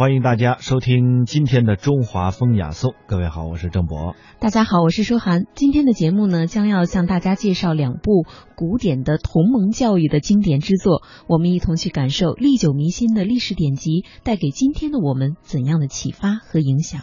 欢迎大家收听今天的中华风雅颂。各位好，我是郑博。大家好，我是舒涵。今天的节目呢，将要向大家介绍两部古典的同盟教育的经典之作，我们一同去感受历久弥新的历史典籍带给今天的我们怎样的启发和影响。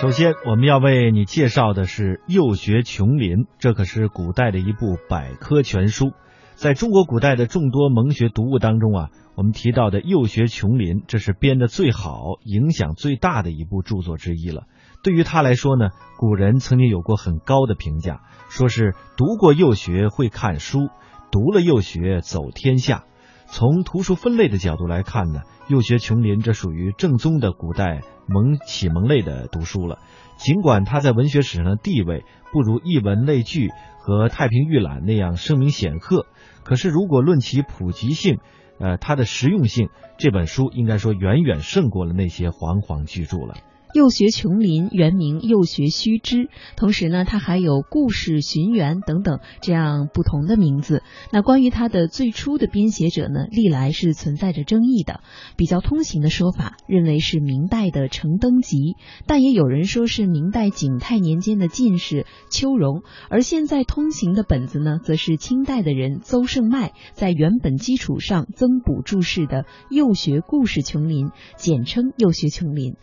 首先，我们要为你介绍的是《幼学琼林》，这可是古代的一部百科全书。在中国古代的众多蒙学读物当中啊，我们提到的《幼学琼林》，这是编的最好、影响最大的一部著作之一了。对于他来说呢，古人曾经有过很高的评价，说是读过幼学会看书，读了幼学走天下。从图书分类的角度来看呢，《幼学琼林》这属于正宗的古代蒙启蒙类的读书了。尽管它在文学史上的地位不如译文类聚和太平御览那样声名显赫，可是如果论其普及性，呃，它的实用性，这本书应该说远远胜过了那些煌煌巨著了。幼学琼林原名幼学须知，同时呢，它还有故事寻源等等这样不同的名字。那关于它的最初的编写者呢，历来是存在着争议的。比较通行的说法认为是明代的程登吉，但也有人说是明代景泰年间的进士邱荣。而现在通行的本子呢，则是清代的人邹胜迈在原本基础上增补注释的幼学故事琼林，简称幼学琼林。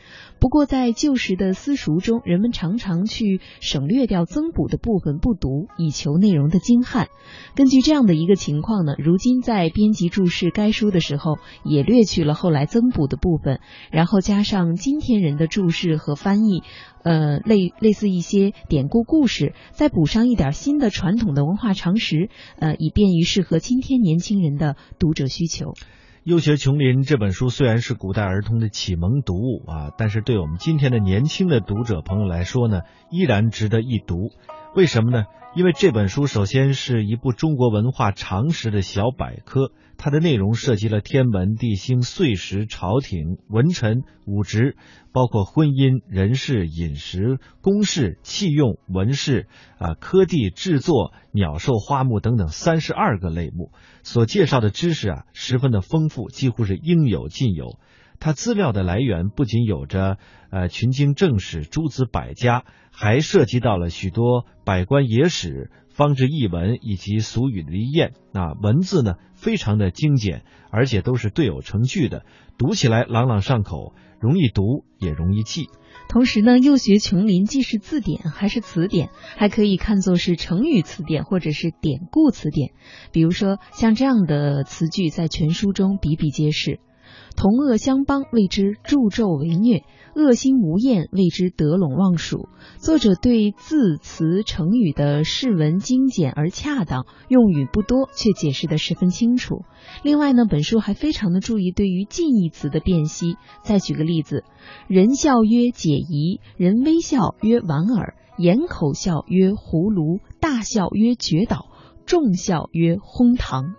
不过在旧时的私塾中，人们常常去省略掉增补的部分不读，以求内容的精悍。根据这样的一个情况呢，如今在编辑注释该书的时候，也略去了后来增补的部分，然后加上今天人的注释和翻译，呃，类类似一些典故故事，再补上一点新的传统的文化常识，呃，以便于适合今天年轻人的读者需求。《幼学琼林》这本书虽然是古代儿童的启蒙读物啊，但是对我们今天的年轻的读者朋友来说呢，依然值得一读。为什么呢？因为这本书首先是一部中国文化常识的小百科，它的内容涉及了天文、地星、碎石、朝廷、文臣、武职，包括婚姻、人事、饮食、公事、器用、文饰啊、科地、制作、鸟兽花木等等三十二个类目，所介绍的知识啊，十分的丰富，几乎是应有尽有。它资料的来源不仅有着呃群经正史、诸子百家，还涉及到了许多百官野史、方志译文以及俗语离谚。那文字呢，非常的精简，而且都是对偶成句的，读起来朗朗上口，容易读也容易记。同时呢，幼学琼林既是字典还是词典，还可以看作是成语词典或者是典故词典。比如说像这样的词句，在全书中比比皆是。同恶相帮谓之助纣为虐，恶心无厌谓之得陇望蜀。作者对字词成语的释文精简而恰当，用语不多，却解释的十分清楚。另外呢，本书还非常的注意对于近义词的辨析。再举个例子，人笑曰解疑，人微笑曰莞尔，掩口笑曰葫芦，大笑曰绝倒，众笑曰哄堂。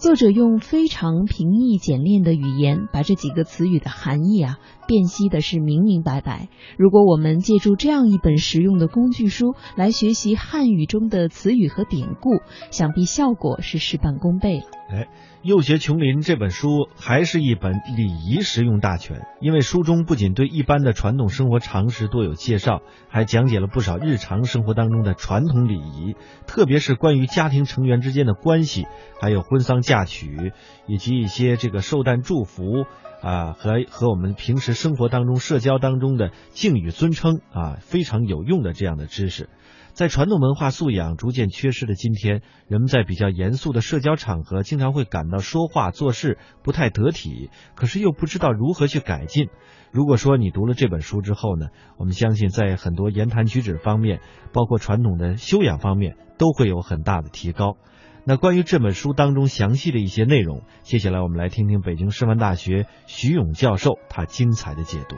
作者用非常平易简练的语言，把这几个词语的含义啊辨析的是明明白白。如果我们借助这样一本实用的工具书来学习汉语中的词语和典故，想必效果是事半功倍了。哎，《幼学琼林》这本书还是一本礼仪实用大全，因为书中不仅对一般的传统生活常识多有介绍，还讲解了不少日常生活当中的传统礼仪，特别是关于家庭成员之间的关系，还有婚丧嫁娶，以及一些这个寿诞祝福啊，和和我们平时生活当中社交当中的敬语尊称啊，非常有用的这样的知识。在传统文化素养逐渐缺失的今天，人们在比较严肃的社交场合，经常会感到说话做事不太得体，可是又不知道如何去改进。如果说你读了这本书之后呢，我们相信在很多言谈举止方面，包括传统的修养方面，都会有很大的提高。那关于这本书当中详细的一些内容，接下来我们来听听北京师范大学徐勇教授他精彩的解读。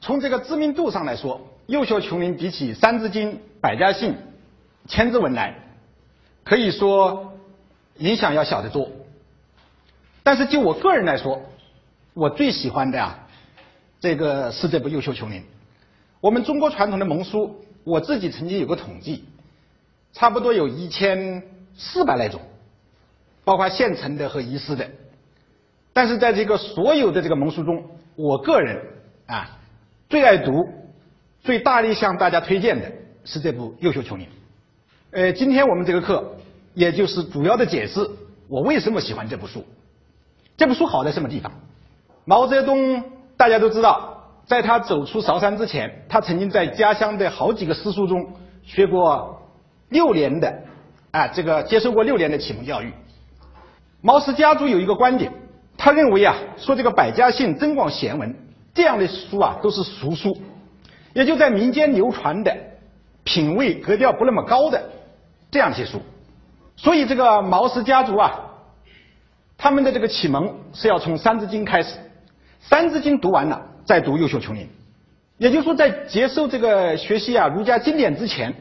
从这个知名度上来说，《幼学琼林》比起《三字经》。百家姓、千字文来，可以说影响要小得多。但是就我个人来说，我最喜欢的呀，这个是这部《优秀琼林》。我们中国传统的蒙书，我自己曾经有个统计，差不多有一千四百来种，包括现成的和遗失的。但是在这个所有的这个蒙书中，我个人啊最爱读、最大力向大家推荐的是这部《优秀穷林》。呃，今天我们这个课，也就是主要的解释我为什么喜欢这部书。这部书好在什么地方？毛泽东大家都知道，在他走出韶山之前，他曾经在家乡的好几个私塾中学过六年的，啊，这个接受过六年的启蒙教育。毛氏家族有一个观点，他认为啊，说这个百家姓、增广贤文这样的书啊，都是俗书，也就在民间流传的，品位格调不那么高的这样一些书。所以这个毛氏家族啊，他们的这个启蒙是要从《三字经》开始，《三字经》读完了再读《优秀穷林》，也就是说，在接受这个学习啊儒家经典之前，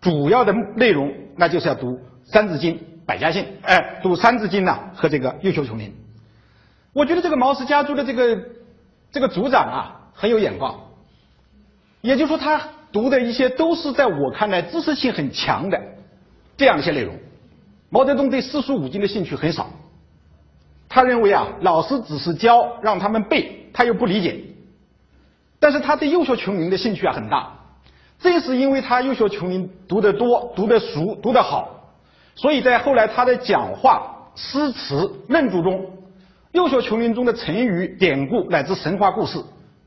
主要的内容那就是要读《三字经》。百家姓，哎，读《三字经》呐，和这个《优秀穷林》，我觉得这个毛氏家族的这个这个组长啊，很有眼光。也就是说，他读的一些都是在我看来知识性很强的这样一些内容。毛泽东对四书五经的兴趣很少，他认为啊，老师只是教让他们背，他又不理解。但是他对《优秀穷林》的兴趣啊很大，正是因为他《优秀穷林》读得多、读得熟、读得好。所以在后来他的讲话、诗词、论著中，《优秀琼林》中的成语、典故乃至神话故事，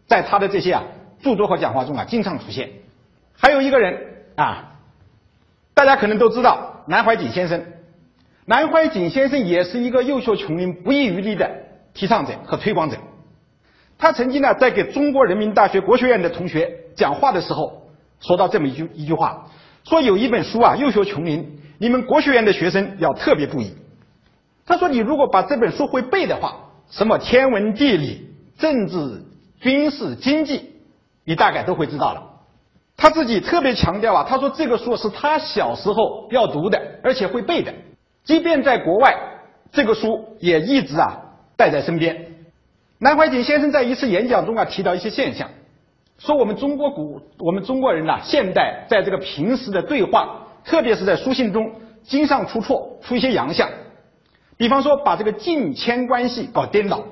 在他的这些啊著作和讲话中啊经常出现。还有一个人啊，大家可能都知道南怀瑾先生。南怀瑾先生也是一个优秀琼林不遗余力的提倡者和推广者。他曾经呢在给中国人民大学国学院的同学讲话的时候，说到这么一句一句话，说有一本书啊，《优秀琼林》。你们国学院的学生要特别注意。他说：“你如果把这本书会背的话，什么天文地理、政治、军事、经济，你大概都会知道了。”他自己特别强调啊，他说这个书是他小时候要读的，而且会背的。即便在国外，这个书也一直啊带在身边。南怀瑾先生在一次演讲中啊提到一些现象，说我们中国古我们中国人呐，现代在这个平时的对话。特别是在书信中，经常出错，出一些洋相，比方说把这个敬谦关系搞颠倒，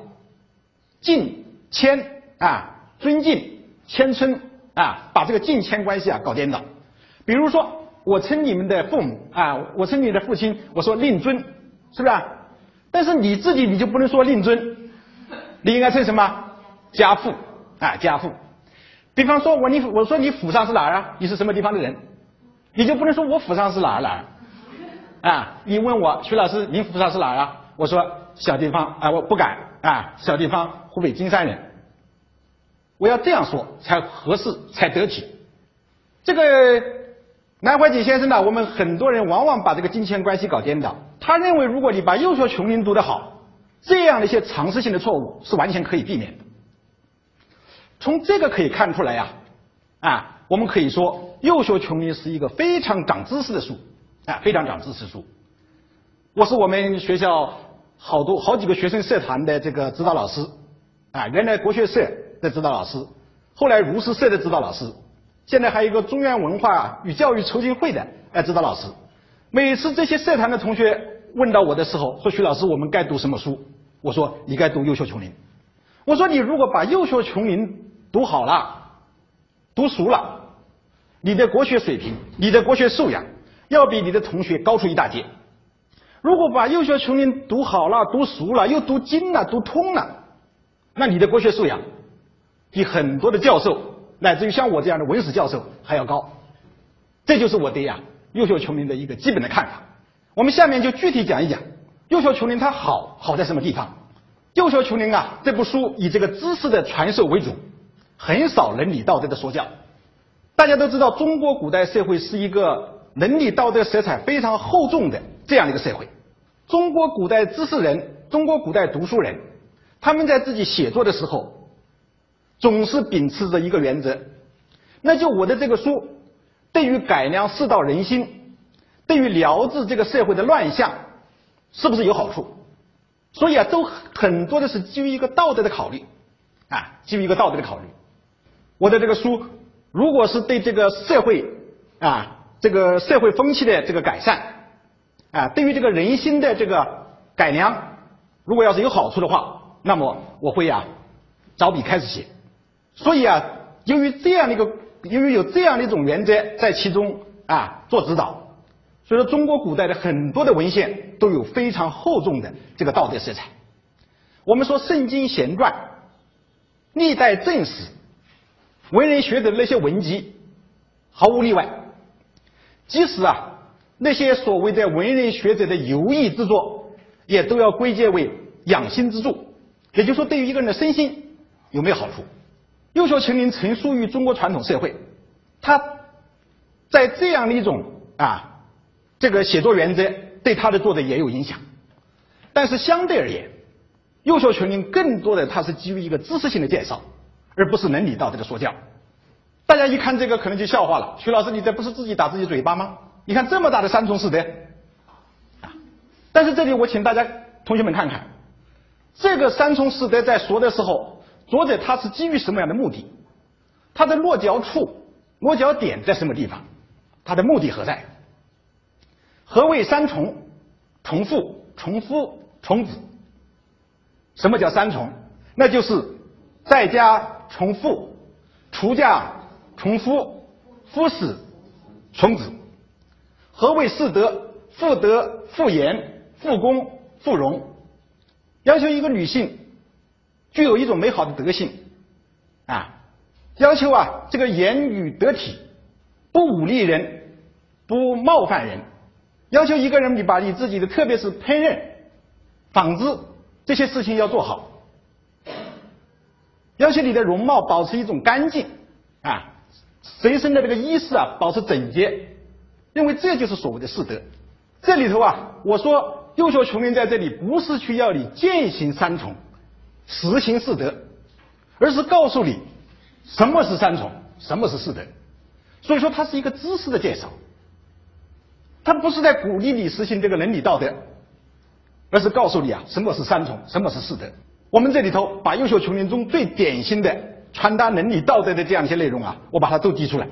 敬谦啊，尊敬谦称啊，把这个敬谦关系啊搞颠倒。比如说，我称你们的父母啊，我称你的父亲，我说令尊，是不是？但是你自己你就不能说令尊，你应该称什么？家父啊，家父。比方说，我你我说你府上是哪儿啊？你是什么地方的人？你就不能说我府上是哪儿哪儿啊？你问我徐老师，您菩萨是哪儿啊？我说小地方啊，我不敢啊，小地方湖北金山人。我要这样说才合适，才得体。这个南怀瑾先生呢，我们很多人往往把这个金钱关系搞颠倒。他认为，如果你把幼小穷林读得好，这样的一些常识性的错误是完全可以避免的。从这个可以看出来呀，啊。我们可以说，《幼学穷林》是一个非常长知识的书，啊，非常长知识书。我是我们学校好多好几个学生社团的这个指导老师，啊，原来国学社的指导老师，后来儒师社的指导老师，现在还有一个中原文化与教育促进会的呃指导老师。每次这些社团的同学问到我的时候，说徐老师，我们该读什么书？我说你该读《优秀琼林》。我说你如果把《幼学琼林》读好了，读熟了。你的国学水平，你的国学素养，要比你的同学高出一大截。如果把《幼学穷林》读好了、读熟了，又读精了、读通了，那你的国学素养比很多的教授，乃至于像我这样的文史教授还要高。这就是我对呀《幼学穷林》的一个基本的看法。我们下面就具体讲一讲《幼学穷林》它好好在什么地方。《幼学穷林》啊，这部书以这个知识的传授为主，很少伦理道德的说教。大家都知道，中国古代社会是一个伦理道德色彩非常厚重的这样的一个社会。中国古代知识人，中国古代读书人，他们在自己写作的时候，总是秉持着一个原则，那就我的这个书，对于改良世道人心，对于疗治这个社会的乱象，是不是有好处？所以啊，都很多的是基于一个道德的考虑，啊，基于一个道德的考虑，我的这个书。如果是对这个社会啊，这个社会风气的这个改善啊，对于这个人心的这个改良，如果要是有好处的话，那么我会呀，找笔开始写。所以啊，由于这样的一个，由于有这样的一种原则在其中啊做指导，所以说中国古代的很多的文献都有非常厚重的这个道德色彩。我们说圣经贤传、历代正史、文人学者的那些文集，毫无例外，即使啊那些所谓的文人学者的游艺之作，也都要归结为养心之助。也就是说，对于一个人的身心有没有好处？幼小情灵成书于中国传统社会，他在这样的一种啊这个写作原则对他的作者也有影响，但是相对而言，幼小群灵更多的它是基于一个知识性的介绍，而不是伦理道德的说教。大家一看这个可能就笑话了，徐老师你这不是自己打自己嘴巴吗？你看这么大的三从四德，但是这里我请大家同学们看看，这个三从四德在说的时候。作者他是基于什么样的目的？他的落脚处、落脚点在什么地方？他的目的何在？何谓三从？重复、重夫、重子。什么叫三重？那就是在家重复，出家从夫，夫死从子。何谓四德？妇德、妇言、妇功、妇容。要求一个女性。具有一种美好的德性，啊，要求啊这个言语得体，不忤逆人，不冒犯人，要求一个人你把你自己的特别是烹饪、纺织这些事情要做好，要求你的容貌保持一种干净，啊，随身的这个衣饰啊保持整洁，认为这就是所谓的四德。这里头啊，我说优秀穷人在这里不是去要你践行三从。实行四德，而是告诉你什么是三从，什么是四德。所以说，它是一个知识的介绍，它不是在鼓励你实行这个伦理道德，而是告诉你啊，什么是三从，什么是四德。我们这里头把优秀穷人中最典型的传达伦理道德的这样一些内容啊，我把它都提出来。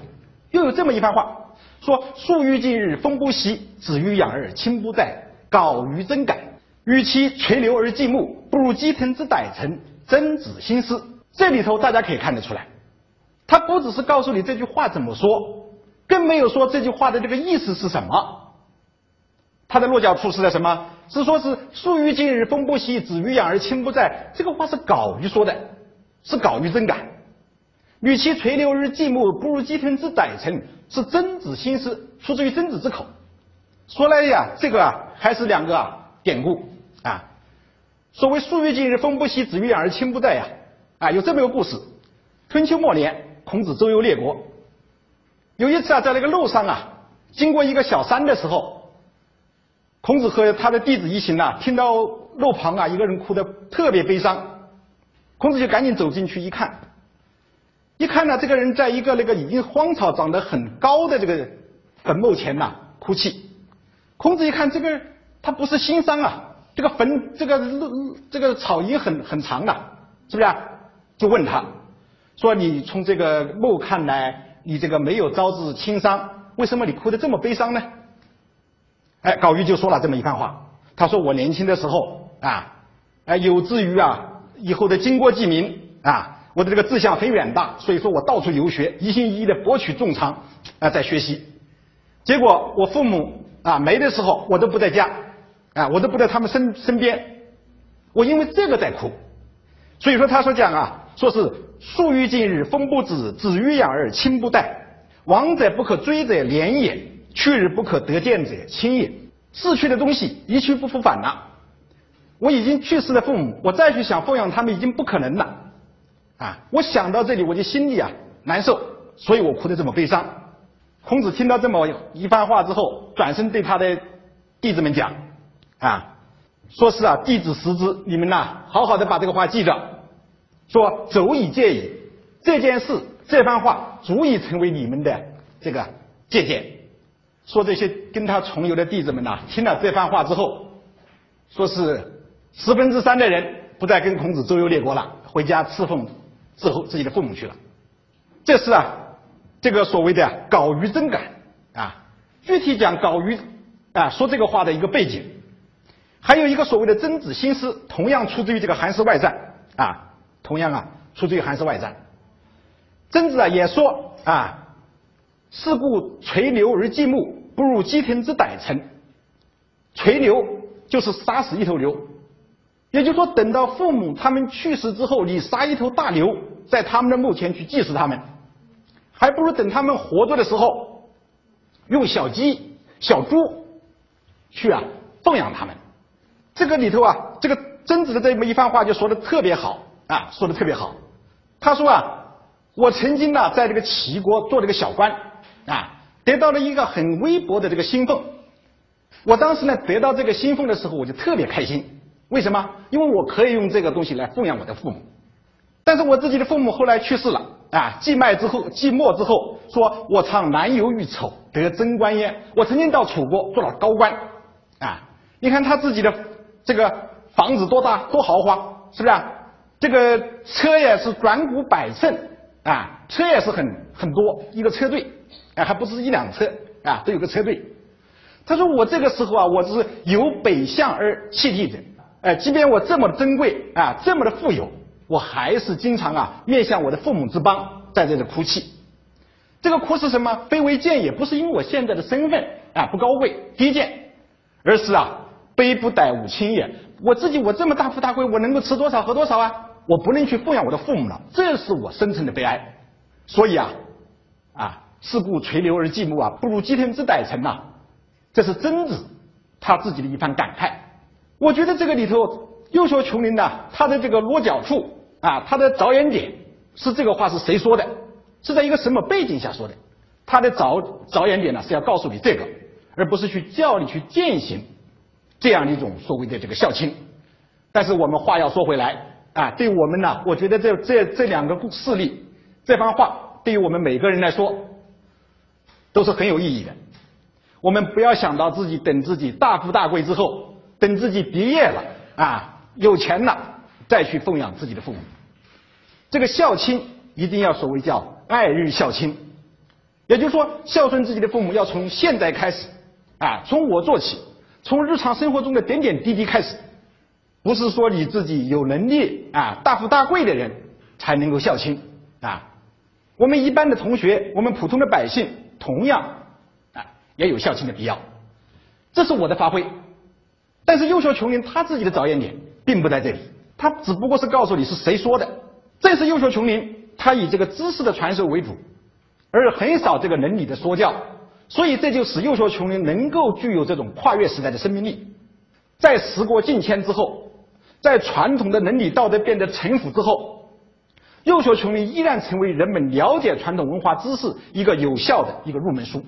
又有这么一番话，说：“树欲静日，风不息；子欲养而亲不在，稿于真改。”与其垂柳而寂木，不如鸡腾之歹臣，真子心思。这里头大家可以看得出来，他不只是告诉你这句话怎么说，更没有说这句话的这个意思是什么。他的落脚处是在什么？是说是树欲静日风不息，子欲养而亲不在。这个话是稿于说的，是稿于真感。与其垂柳而寂寞，不如鸡腾之歹臣，是曾子心思，出自于曾子之口。说来呀，这个啊，还是两个啊。典故啊，所谓“树欲静而风不息，子欲养而亲不在”呀，啊，有这么一个故事。春秋末年，孔子周游列国，有一次啊，在那个路上啊，经过一个小山的时候，孔子和他的弟子一行啊，听到路旁啊一个人哭得特别悲伤，孔子就赶紧走进去一看，一看呢，这个人在一个那个已经荒草长得很高的这个坟墓前呐哭泣。孔子一看这个。他不是心伤啊，这个坟这个路这个草已经很很长了，是不是啊？就问他，说你从这个墓看来，你这个没有招致轻伤，为什么你哭得这么悲伤呢？哎，高玉就说了这么一番话，他说我年轻的时候啊，哎，有志于啊以后的经国济民啊，我的这个志向很远大，所以说我到处游学，一心一意的博取众长啊，在学习，结果我父母啊没的时候，我都不在家。啊，我都不在他们身身边，我因为这个在哭，所以说他说讲啊，说是树欲静日风不止，子欲养而亲不待。亡者不可追者怜也，去日不可得见者亲也。逝去的东西一去不复返了，我已经去世的父母，我再去想奉养他们已经不可能了。啊，我想到这里我就心里啊难受，所以我哭得这么悲伤。孔子听到这么一番话之后，转身对他的弟子们讲。啊，说是啊，弟子识之，你们呐，好好的把这个话记着。说走以戒矣，这件事这番话足以成为你们的这个借鉴。说这些跟他重游的弟子们呐，听了这番话之后，说是十分之三的人不再跟孔子周游列国了，回家侍奉之后自己的父母去了。这是啊，这个所谓的搞鱼真感啊。具体讲搞鱼啊说这个话的一个背景。还有一个所谓的曾子新思，同样出自于这个《韩诗外传》啊，同样啊出自于《韩诗外传》。曾子啊也说啊，是故垂牛而祭木，不如鸡田之歹臣。垂牛就是杀死一头牛，也就是说，等到父母他们去世之后，你杀一头大牛，在他们的墓前去祭祀他们，还不如等他们活着的时候，用小鸡、小猪去啊奉养他们。这个里头啊，这个曾子的这么一番话就说的特别好啊，说的特别好。他说啊，我曾经呢在这个齐国做了个小官啊，得到了一个很微薄的这个薪俸。我当时呢得到这个薪俸的时候，我就特别开心。为什么？因为我可以用这个东西来奉养我的父母。但是我自己的父母后来去世了啊，季麦之后，季末之后，说我常南游欲丑，得贞观焉。我曾经到楚国做了高官啊，你看他自己的这个房子多大，多豪华，是不是？啊？这个车也是转股百乘啊，车也是很很多，一个车队啊，还不是一辆车啊，都有个车队。他说：“我这个时候啊，我是由北向而弃地者。哎，即便我这么的珍贵啊，这么的富有，我还是经常啊面向我的父母之邦，在这里哭泣。这个哭是什么？非为贱也，不是因为我现在的身份啊不高贵低贱，而是啊悲不逮吾亲也。我自己我这么大富大贵，我能够吃多少喝多少啊？我不能去奉养我的父母了，这是我深层的悲哀。所以啊啊，是故垂留而寂寞啊，不如祭天之歹臣呐。”这是曾子他自己的一番感慨。我觉得这个里头，又说琼林呢，他的这个落脚处啊，他的着眼点是这个话是谁说的？是在一个什么背景下说的？他的着着眼点呢，是要告诉你这个，而不是去叫你去践行这样的一种所谓的这个孝亲。但是我们话要说回来啊，对我们呢，我觉得这这这两个事例，这番话对于我们每个人来说都是很有意义的。我们不要想到自己等自己大富大贵之后，等自己毕业了啊，有钱了再去奉养自己的父母。这个孝亲一定要所谓叫爱日孝亲，也就是说孝顺自己的父母要从现在开始啊，从我做起，从日常生活中的点点滴滴开始，不是说你自己有能力啊大富大贵的人才能够孝亲啊。我们一般的同学，我们普通的百姓，同样啊。也有孝亲的必要，这是我的发挥。但是优秀穷人他自己的着眼点并不在这里，他只不过是告诉你是谁说的。这是优秀穷人，他以这个知识的传授为主，而很少这个伦理的说教。所以这就使优秀穷人能够具有这种跨越时代的生命力。在时过境迁之后，在传统的伦理道德变得陈腐之后，优秀穷人依然成为人们了解传统文化知识一个有效的一个入门书。